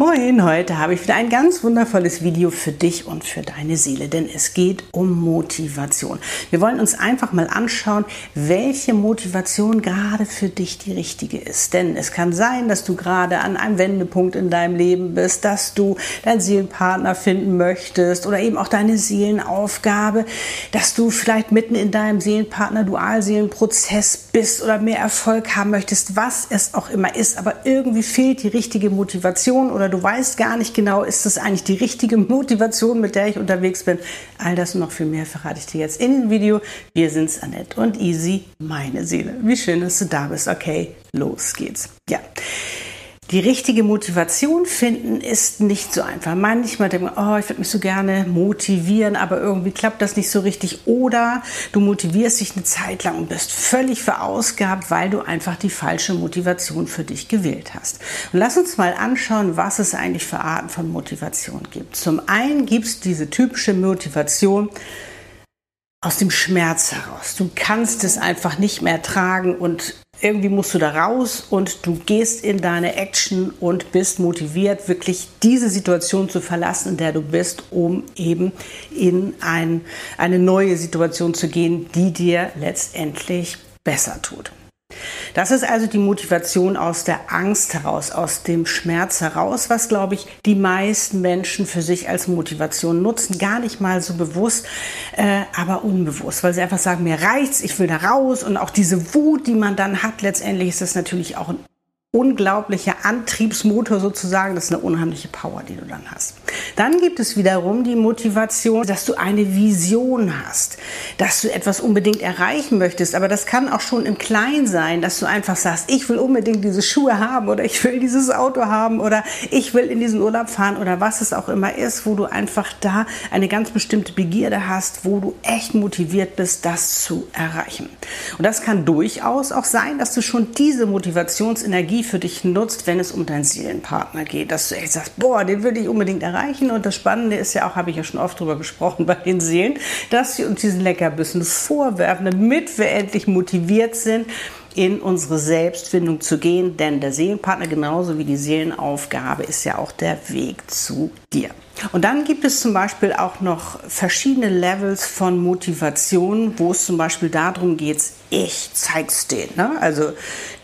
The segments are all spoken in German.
Moin, heute habe ich wieder ein ganz wundervolles Video für dich und für deine Seele, denn es geht um Motivation. Wir wollen uns einfach mal anschauen, welche Motivation gerade für dich die richtige ist. Denn es kann sein, dass du gerade an einem Wendepunkt in deinem Leben bist, dass du deinen Seelenpartner finden möchtest oder eben auch deine Seelenaufgabe, dass du vielleicht mitten in deinem Seelenpartner-Dualseelenprozess bist oder mehr Erfolg haben möchtest, was es auch immer ist, aber irgendwie fehlt die richtige Motivation oder du weißt gar nicht genau, ist das eigentlich die richtige Motivation, mit der ich unterwegs bin. All das und noch viel mehr verrate ich dir jetzt in dem Video. Wir sind's, Annette und Easy, meine Seele. Wie schön, dass du da bist. Okay, los geht's. Ja. Die richtige Motivation finden ist nicht so einfach. Manchmal denkt man, oh, ich würde mich so gerne motivieren, aber irgendwie klappt das nicht so richtig. Oder du motivierst dich eine Zeit lang und bist völlig verausgabt, weil du einfach die falsche Motivation für dich gewählt hast. Und lass uns mal anschauen, was es eigentlich für Arten von Motivation gibt. Zum einen gibt es diese typische Motivation, aus dem Schmerz heraus. Du kannst es einfach nicht mehr tragen und irgendwie musst du da raus und du gehst in deine Action und bist motiviert, wirklich diese Situation zu verlassen, in der du bist, um eben in ein, eine neue Situation zu gehen, die dir letztendlich besser tut. Das ist also die Motivation aus der Angst heraus, aus dem Schmerz heraus, was, glaube ich, die meisten Menschen für sich als Motivation nutzen. Gar nicht mal so bewusst, äh, aber unbewusst, weil sie einfach sagen, mir reicht's, ich will da raus. Und auch diese Wut, die man dann hat, letztendlich ist das natürlich auch ein unglaublicher Antriebsmotor sozusagen. Das ist eine unheimliche Power, die du dann hast. Dann gibt es wiederum die Motivation, dass du eine Vision hast, dass du etwas unbedingt erreichen möchtest. Aber das kann auch schon im Kleinen sein, dass du einfach sagst, ich will unbedingt diese Schuhe haben oder ich will dieses Auto haben oder ich will in diesen Urlaub fahren oder was es auch immer ist, wo du einfach da eine ganz bestimmte Begierde hast, wo du echt motiviert bist, das zu erreichen. Und das kann durchaus auch sein, dass du schon diese Motivationsenergie Energie für dich nutzt, wenn es um deinen Seelenpartner geht. Dass du echt sagst, boah, den will ich unbedingt erreichen. Und das Spannende ist ja auch, habe ich ja schon oft drüber gesprochen bei den Seelen, dass sie uns diesen Leckerbissen vorwerfen, damit wir endlich motiviert sind, in unsere Selbstfindung zu gehen. Denn der Seelenpartner genauso wie die Seelenaufgabe ist ja auch der Weg zu dir. Und dann gibt es zum Beispiel auch noch verschiedene Levels von Motivation, wo es zum Beispiel darum geht, ich zeig's denen. Ne? Also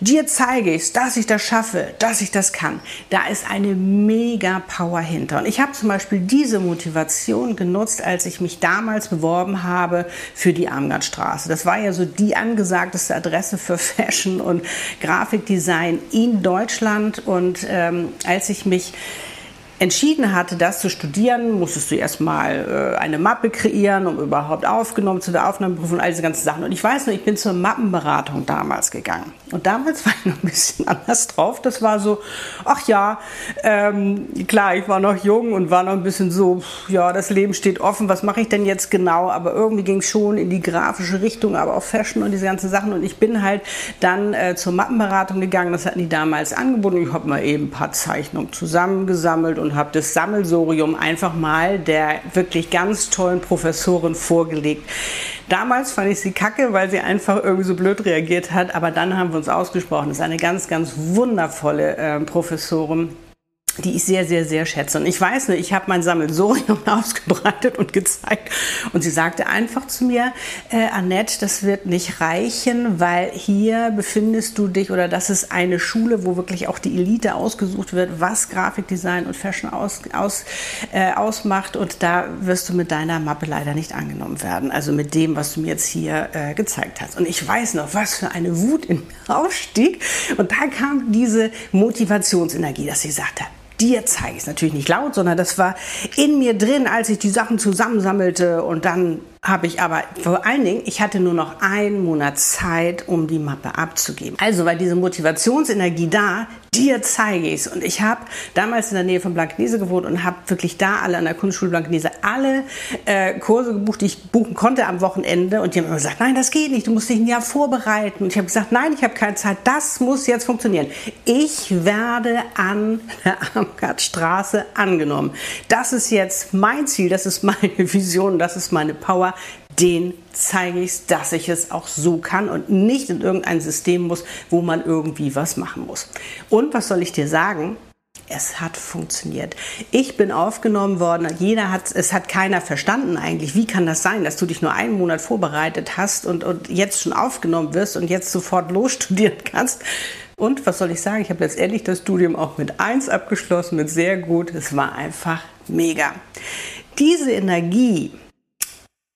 dir zeige ich, dass ich das schaffe, dass ich das kann. Da ist eine mega Power hinter. Und ich habe zum Beispiel diese Motivation genutzt, als ich mich damals beworben habe für die Armgardstraße. Das war ja so die angesagteste Adresse für Fashion und Grafikdesign in Deutschland. Und ähm, als ich mich entschieden hatte, das zu studieren, musstest du erstmal äh, eine Mappe kreieren, um überhaupt aufgenommen zu der Aufnahmeprüfung und all diese ganzen Sachen. Und ich weiß nur, ich bin zur Mappenberatung damals gegangen. Und damals war ich noch ein bisschen anders drauf. Das war so, ach ja, ähm, klar, ich war noch jung und war noch ein bisschen so, ja, das Leben steht offen, was mache ich denn jetzt genau? Aber irgendwie ging es schon in die grafische Richtung, aber auch Fashion und diese ganzen Sachen. Und ich bin halt dann äh, zur Mappenberatung gegangen. Das hatten die damals angeboten. Ich habe mal eben ein paar Zeichnungen zusammengesammelt und habe das Sammelsorium einfach mal der wirklich ganz tollen Professorin vorgelegt. Damals fand ich sie kacke, weil sie einfach irgendwie so blöd reagiert hat, aber dann haben wir uns ausgesprochen. Das ist eine ganz, ganz wundervolle äh, Professorin die ich sehr, sehr, sehr schätze. Und ich weiß nur, ich habe mein Sammelsurium ausgebreitet und gezeigt. Und sie sagte einfach zu mir, äh, Annette, das wird nicht reichen, weil hier befindest du dich oder das ist eine Schule, wo wirklich auch die Elite ausgesucht wird, was Grafikdesign und Fashion aus, aus, äh, ausmacht. Und da wirst du mit deiner Mappe leider nicht angenommen werden. Also mit dem, was du mir jetzt hier äh, gezeigt hast. Und ich weiß noch, was für eine Wut in mir aufstieg. Und da kam diese Motivationsenergie, dass sie sagte, dir zeige ich es natürlich nicht laut, sondern das war in mir drin, als ich die Sachen zusammensammelte und dann habe ich aber vor allen Dingen, ich hatte nur noch einen Monat Zeit, um die Mappe abzugeben. Also war diese Motivationsenergie da, dir zeige ich es. Und ich habe damals in der Nähe von Blankenese gewohnt und habe wirklich da alle an der Kunstschule Blankenese alle äh, Kurse gebucht, die ich buchen konnte am Wochenende. Und die haben immer gesagt, nein, das geht nicht, du musst dich ein Jahr vorbereiten. Und ich habe gesagt, nein, ich habe keine Zeit, das muss jetzt funktionieren. Ich werde an der Amgartstraße angenommen. Das ist jetzt mein Ziel, das ist meine Vision, das ist meine Power den zeige ich, dass ich es auch so kann und nicht in irgendein System muss, wo man irgendwie was machen muss. Und was soll ich dir sagen? Es hat funktioniert. Ich bin aufgenommen worden. Jeder hat, es hat keiner verstanden eigentlich. Wie kann das sein, dass du dich nur einen Monat vorbereitet hast und, und jetzt schon aufgenommen wirst und jetzt sofort losstudieren kannst? Und was soll ich sagen? Ich habe letztendlich das Studium auch mit 1 abgeschlossen, mit sehr gut. Es war einfach mega. Diese Energie,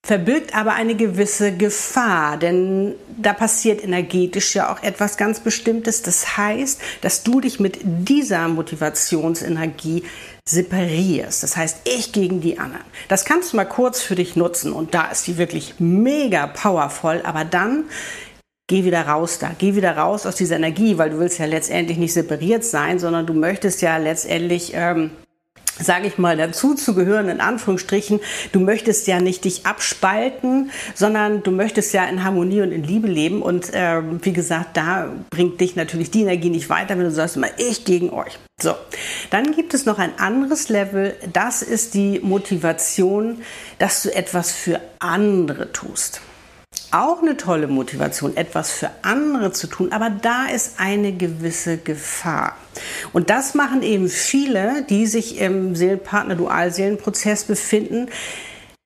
verbirgt aber eine gewisse Gefahr, denn da passiert energetisch ja auch etwas ganz Bestimmtes. Das heißt, dass du dich mit dieser Motivationsenergie separierst. Das heißt, ich gegen die anderen. Das kannst du mal kurz für dich nutzen und da ist die wirklich mega powervoll, aber dann geh wieder raus da, geh wieder raus aus dieser Energie, weil du willst ja letztendlich nicht separiert sein, sondern du möchtest ja letztendlich ähm, sage ich mal, dazu zu gehören, in Anführungsstrichen. Du möchtest ja nicht dich abspalten, sondern du möchtest ja in Harmonie und in Liebe leben. Und äh, wie gesagt, da bringt dich natürlich die Energie nicht weiter, wenn du sagst immer, ich gegen euch. So, dann gibt es noch ein anderes Level. Das ist die Motivation, dass du etwas für andere tust auch eine tolle Motivation, etwas für andere zu tun, aber da ist eine gewisse Gefahr. Und das machen eben viele, die sich im Seelenpartner-Dualseelenprozess befinden,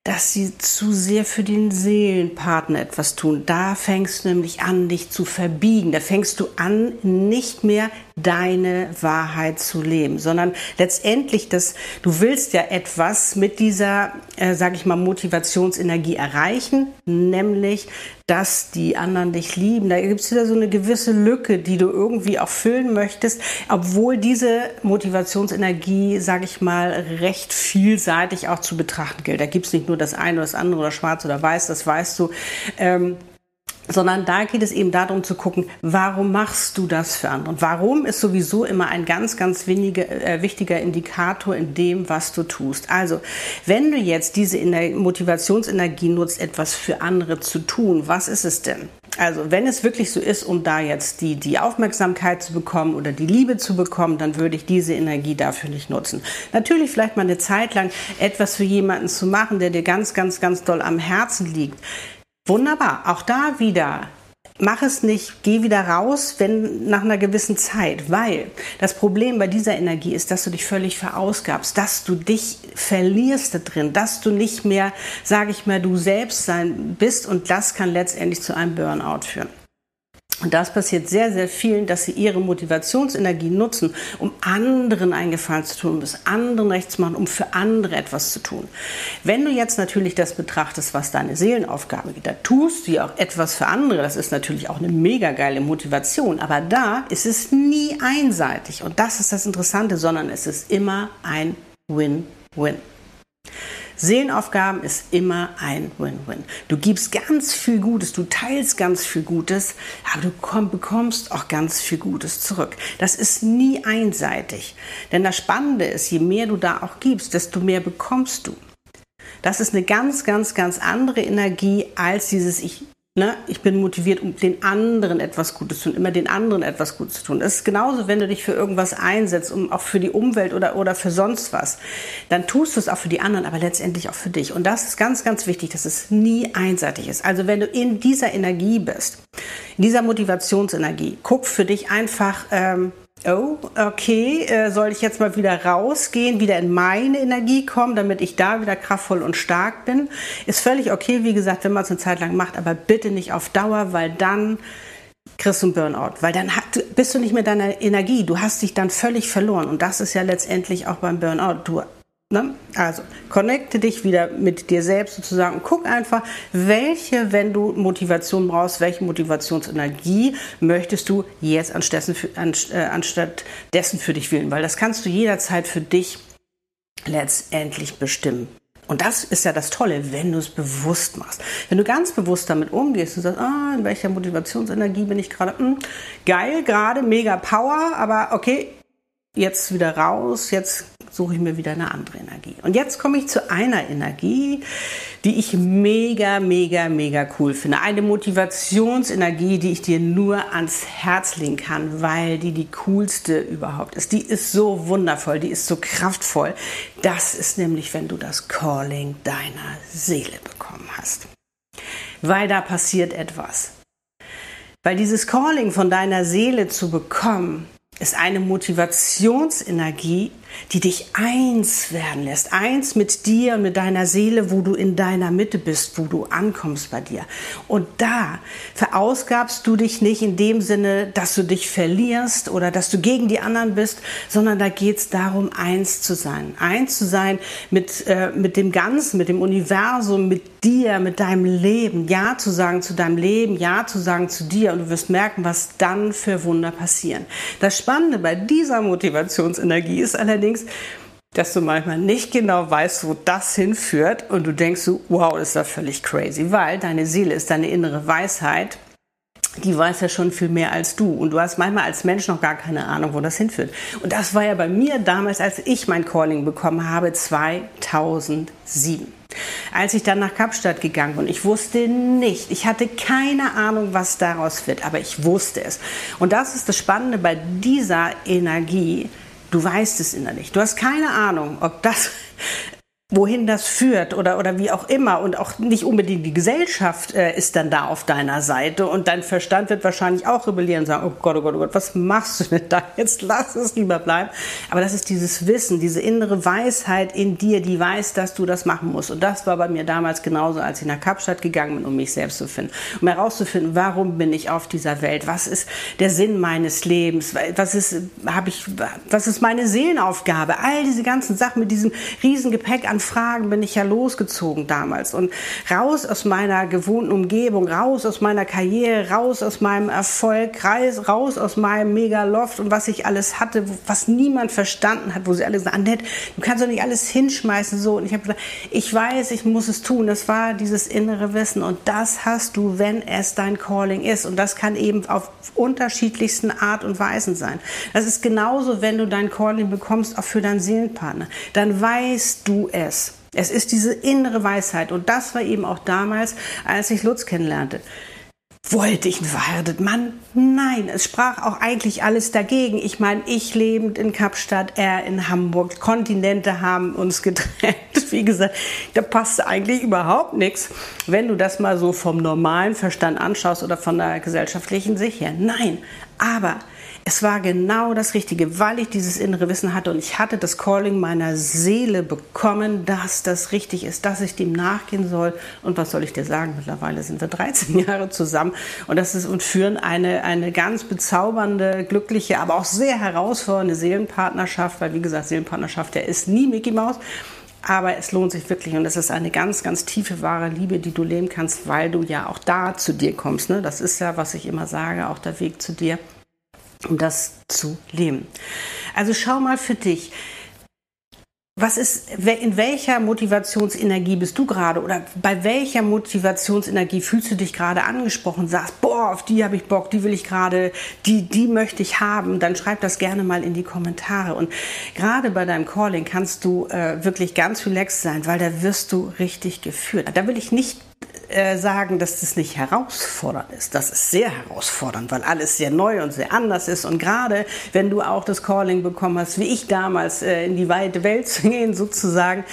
dass sie zu sehr für den Seelenpartner etwas tun. Da fängst du nämlich an, dich zu verbiegen. Da fängst du an, nicht mehr deine Wahrheit zu leben, sondern letztendlich, dass du willst ja etwas mit dieser, äh, sage ich mal, Motivationsenergie erreichen, nämlich, dass die anderen dich lieben. Da gibt es wieder so eine gewisse Lücke, die du irgendwie auch füllen möchtest, obwohl diese Motivationsenergie, sage ich mal, recht vielseitig auch zu betrachten gilt. Da gibt es nicht nur das eine oder das andere oder schwarz oder weiß, das weißt du. Ähm, sondern da geht es eben darum zu gucken, warum machst du das für andere? Und warum ist sowieso immer ein ganz, ganz wenige, äh, wichtiger Indikator in dem, was du tust. Also, wenn du jetzt diese Motivationsenergie nutzt, etwas für andere zu tun, was ist es denn? Also, wenn es wirklich so ist, um da jetzt die, die Aufmerksamkeit zu bekommen oder die Liebe zu bekommen, dann würde ich diese Energie dafür nicht nutzen. Natürlich vielleicht mal eine Zeit lang etwas für jemanden zu machen, der dir ganz, ganz, ganz doll am Herzen liegt. Wunderbar, auch da wieder. Mach es nicht, geh wieder raus, wenn nach einer gewissen Zeit, weil das Problem bei dieser Energie ist, dass du dich völlig verausgabst, dass du dich verlierst da drin, dass du nicht mehr, sage ich mal, du selbst sein bist und das kann letztendlich zu einem Burnout führen. Und das passiert sehr, sehr vielen, dass sie ihre Motivationsenergie nutzen, um anderen einen Gefallen zu tun, um es anderen recht zu machen, um für andere etwas zu tun. Wenn du jetzt natürlich das betrachtest, was deine Seelenaufgabe geht, da tust du ja auch etwas für andere. Das ist natürlich auch eine mega geile Motivation. Aber da ist es nie einseitig. Und das ist das Interessante, sondern es ist immer ein Win-Win. Seelenaufgaben ist immer ein Win-Win. Du gibst ganz viel Gutes, du teilst ganz viel Gutes, aber du bekommst auch ganz viel Gutes zurück. Das ist nie einseitig. Denn das Spannende ist, je mehr du da auch gibst, desto mehr bekommst du. Das ist eine ganz, ganz, ganz andere Energie als dieses Ich Ne? Ich bin motiviert, um den anderen etwas Gutes zu tun, immer den anderen etwas Gutes zu tun. Das ist genauso, wenn du dich für irgendwas einsetzt, um auch für die Umwelt oder, oder für sonst was. Dann tust du es auch für die anderen, aber letztendlich auch für dich. Und das ist ganz, ganz wichtig, dass es nie einseitig ist. Also wenn du in dieser Energie bist, in dieser Motivationsenergie, guck für dich einfach, ähm, oh, okay, äh, soll ich jetzt mal wieder rausgehen, wieder in meine Energie kommen, damit ich da wieder kraftvoll und stark bin. Ist völlig okay, wie gesagt, wenn man es eine Zeit lang macht, aber bitte nicht auf Dauer, weil dann kriegst du einen Burnout, weil dann bist du nicht mehr deiner Energie, du hast dich dann völlig verloren und das ist ja letztendlich auch beim Burnout. Du Ne? Also connecte dich wieder mit dir selbst sozusagen und guck einfach, welche, wenn du Motivation brauchst, welche Motivationsenergie möchtest du jetzt anstatt, äh, anstatt dessen für dich wählen, weil das kannst du jederzeit für dich letztendlich bestimmen. Und das ist ja das Tolle, wenn du es bewusst machst. Wenn du ganz bewusst damit umgehst und sagst, ah, in welcher Motivationsenergie bin ich gerade? Hm, geil, gerade, mega Power, aber okay, jetzt wieder raus, jetzt suche ich mir wieder eine andere Energie. Und jetzt komme ich zu einer Energie, die ich mega, mega, mega cool finde. Eine Motivationsenergie, die ich dir nur ans Herz legen kann, weil die die coolste überhaupt ist. Die ist so wundervoll, die ist so kraftvoll. Das ist nämlich, wenn du das Calling deiner Seele bekommen hast. Weil da passiert etwas. Weil dieses Calling von deiner Seele zu bekommen, ist eine Motivationsenergie, die dich eins werden lässt, eins mit dir und mit deiner Seele, wo du in deiner Mitte bist, wo du ankommst bei dir. Und da verausgabst du dich nicht in dem Sinne, dass du dich verlierst oder dass du gegen die anderen bist, sondern da geht es darum, eins zu sein. Eins zu sein mit, äh, mit dem Ganzen, mit dem Universum, mit dir, mit deinem Leben. Ja zu sagen zu deinem Leben, Ja zu sagen zu dir und du wirst merken, was dann für Wunder passieren. Das Spannende bei dieser Motivationsenergie ist allerdings, dass du manchmal nicht genau weißt, wo das hinführt und du denkst so, wow, das ist ja völlig crazy, weil deine Seele ist deine innere Weisheit. Die weiß ja schon viel mehr als du. Und du hast manchmal als Mensch noch gar keine Ahnung, wo das hinführt. Und das war ja bei mir damals, als ich mein Calling bekommen habe, 2007 als ich dann nach Kapstadt gegangen bin. Ich wusste nicht, ich hatte keine Ahnung, was daraus wird, aber ich wusste es. Und das ist das Spannende bei dieser Energie, Du weißt es innerlich. Du hast keine Ahnung, ob das wohin das führt oder, oder wie auch immer. Und auch nicht unbedingt die Gesellschaft äh, ist dann da auf deiner Seite. Und dein Verstand wird wahrscheinlich auch rebellieren und sagen, oh Gott, oh Gott, oh Gott, was machst du denn da? Jetzt lass es lieber bleiben. Aber das ist dieses Wissen, diese innere Weisheit in dir, die weiß, dass du das machen musst. Und das war bei mir damals genauso, als ich nach Kapstadt gegangen bin, um mich selbst zu finden. Um herauszufinden, warum bin ich auf dieser Welt? Was ist der Sinn meines Lebens? Was ist, habe ich, was ist meine Seelenaufgabe? All diese ganzen Sachen mit diesem riesen Gepäck an Fragen bin ich ja losgezogen damals und raus aus meiner gewohnten Umgebung, raus aus meiner Karriere, raus aus meinem Erfolg, raus aus meinem Megaloft und was ich alles hatte, was niemand verstanden hat, wo sie alle sagen, Annette, du kannst doch nicht alles hinschmeißen so und ich habe gesagt, ich weiß, ich muss es tun. Das war dieses innere Wissen und das hast du, wenn es dein Calling ist und das kann eben auf unterschiedlichsten Art und Weisen sein. Das ist genauso, wenn du dein Calling bekommst, auch für deinen Seelenpartner. Dann weißt du es es. Es ist diese innere Weisheit. Und das war eben auch damals, als ich Lutz kennenlernte. Wollte ich einen verheirateten Mann? Nein, es sprach auch eigentlich alles dagegen. Ich meine, ich lebend in Kapstadt, er in Hamburg, Kontinente haben uns getrennt. Wie gesagt, da passte eigentlich überhaupt nichts, wenn du das mal so vom normalen Verstand anschaust oder von der gesellschaftlichen Sicht her. Nein, aber es war genau das Richtige, weil ich dieses innere Wissen hatte und ich hatte das Calling meiner Seele bekommen, dass das richtig ist, dass ich dem nachgehen soll. Und was soll ich dir sagen? Mittlerweile sind wir 13 Jahre zusammen und das ist und führen eine, eine ganz bezaubernde, glückliche, aber auch sehr herausfordernde Seelenpartnerschaft, weil wie gesagt, Seelenpartnerschaft, der ist nie Mickey Mouse. Aber es lohnt sich wirklich und es ist eine ganz, ganz tiefe, wahre Liebe, die du leben kannst, weil du ja auch da zu dir kommst. Ne? Das ist ja, was ich immer sage, auch der Weg zu dir um das zu leben. Also schau mal für dich. Was ist, in welcher Motivationsenergie bist du gerade oder bei welcher Motivationsenergie fühlst du dich gerade angesprochen? Sagst, boah, auf die habe ich Bock, die will ich gerade, die, die möchte ich haben. Dann schreib das gerne mal in die Kommentare. Und gerade bei deinem Calling kannst du äh, wirklich ganz relaxed sein, weil da wirst du richtig geführt. Da will ich nicht äh, sagen, dass das nicht herausfordernd ist. Das ist sehr herausfordernd, weil alles sehr neu und sehr anders ist. Und gerade wenn du auch das Calling bekommen hast, wie ich damals äh, in die weite Welt zu gehen sozusagen,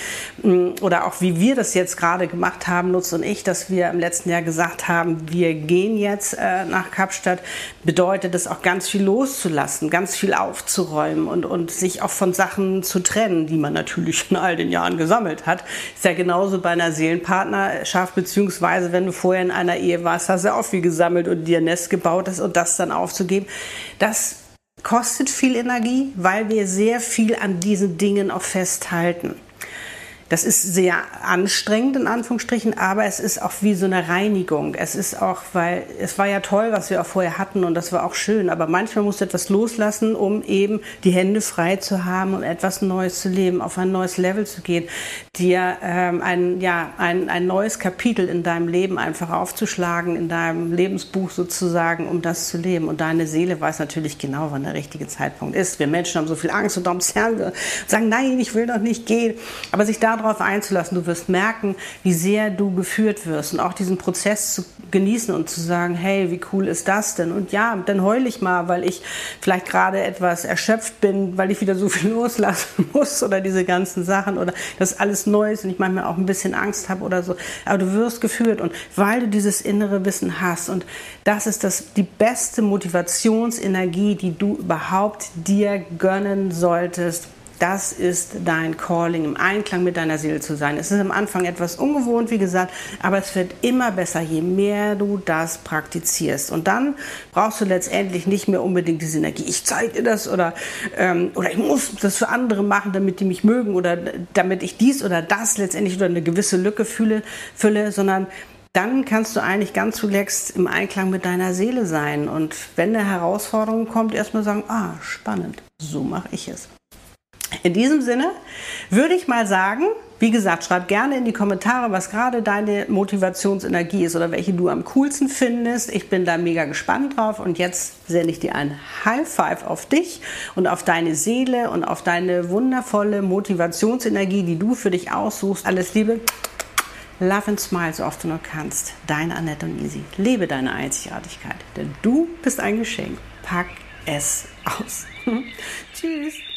mm, oder auch wie wir das jetzt gerade gemacht haben, Nutz und ich, dass wir im letzten Jahr gesagt haben, wir gehen jetzt äh, nach Kapstadt, bedeutet es auch ganz viel loszulassen, ganz viel aufzuräumen und, und sich auch von Sachen zu trennen, die man natürlich in all den Jahren gesammelt hat. Ist ja genauso bei einer Seelenpartnerschaft beziehungsweise Weise, wenn du vorher in einer Ehe warst, hast du auch viel gesammelt und dir ein Nest gebaut hast und das dann aufzugeben. Das kostet viel Energie, weil wir sehr viel an diesen Dingen auch festhalten. Das ist sehr anstrengend in Anführungsstrichen, aber es ist auch wie so eine Reinigung. Es ist auch, weil es war ja toll, was wir auch vorher hatten und das war auch schön, aber manchmal musst du etwas loslassen, um eben die Hände frei zu haben und etwas Neues zu leben, auf ein neues Level zu gehen, dir ähm, ein, ja, ein, ein neues Kapitel in deinem Leben einfach aufzuschlagen, in deinem Lebensbuch sozusagen, um das zu leben. Und deine Seele weiß natürlich genau, wann der richtige Zeitpunkt ist. Wir Menschen haben so viel Angst und darum zerren wir, sagen, nein, ich will noch nicht gehen. Aber sich da darauf einzulassen. Du wirst merken, wie sehr du geführt wirst und auch diesen Prozess zu genießen und zu sagen, hey, wie cool ist das denn? Und ja, dann heule ich mal, weil ich vielleicht gerade etwas erschöpft bin, weil ich wieder so viel loslassen muss oder diese ganzen Sachen oder das alles neu ist und ich manchmal auch ein bisschen Angst habe oder so. Aber du wirst geführt und weil du dieses innere Wissen hast und das ist das, die beste Motivationsenergie, die du überhaupt dir gönnen solltest, das ist dein Calling, im Einklang mit deiner Seele zu sein. Es ist am Anfang etwas ungewohnt, wie gesagt, aber es wird immer besser, je mehr du das praktizierst. Und dann brauchst du letztendlich nicht mehr unbedingt diese Energie. Ich zeige dir das oder, ähm, oder ich muss das für andere machen, damit die mich mögen oder damit ich dies oder das letztendlich oder eine gewisse Lücke fühle, fülle, sondern dann kannst du eigentlich ganz relaxed im Einklang mit deiner Seele sein. Und wenn eine Herausforderung kommt, erstmal sagen, ah, spannend, so mache ich es. In diesem Sinne würde ich mal sagen, wie gesagt, schreib gerne in die Kommentare, was gerade deine Motivationsenergie ist oder welche du am coolsten findest. Ich bin da mega gespannt drauf und jetzt sende ich dir ein High Five auf dich und auf deine Seele und auf deine wundervolle Motivationsenergie, die du für dich aussuchst. Alles Liebe. Love and smile so oft du nur kannst. Deine Annette und Easy. Lebe deine Einzigartigkeit, denn du bist ein Geschenk. Pack es aus. Tschüss.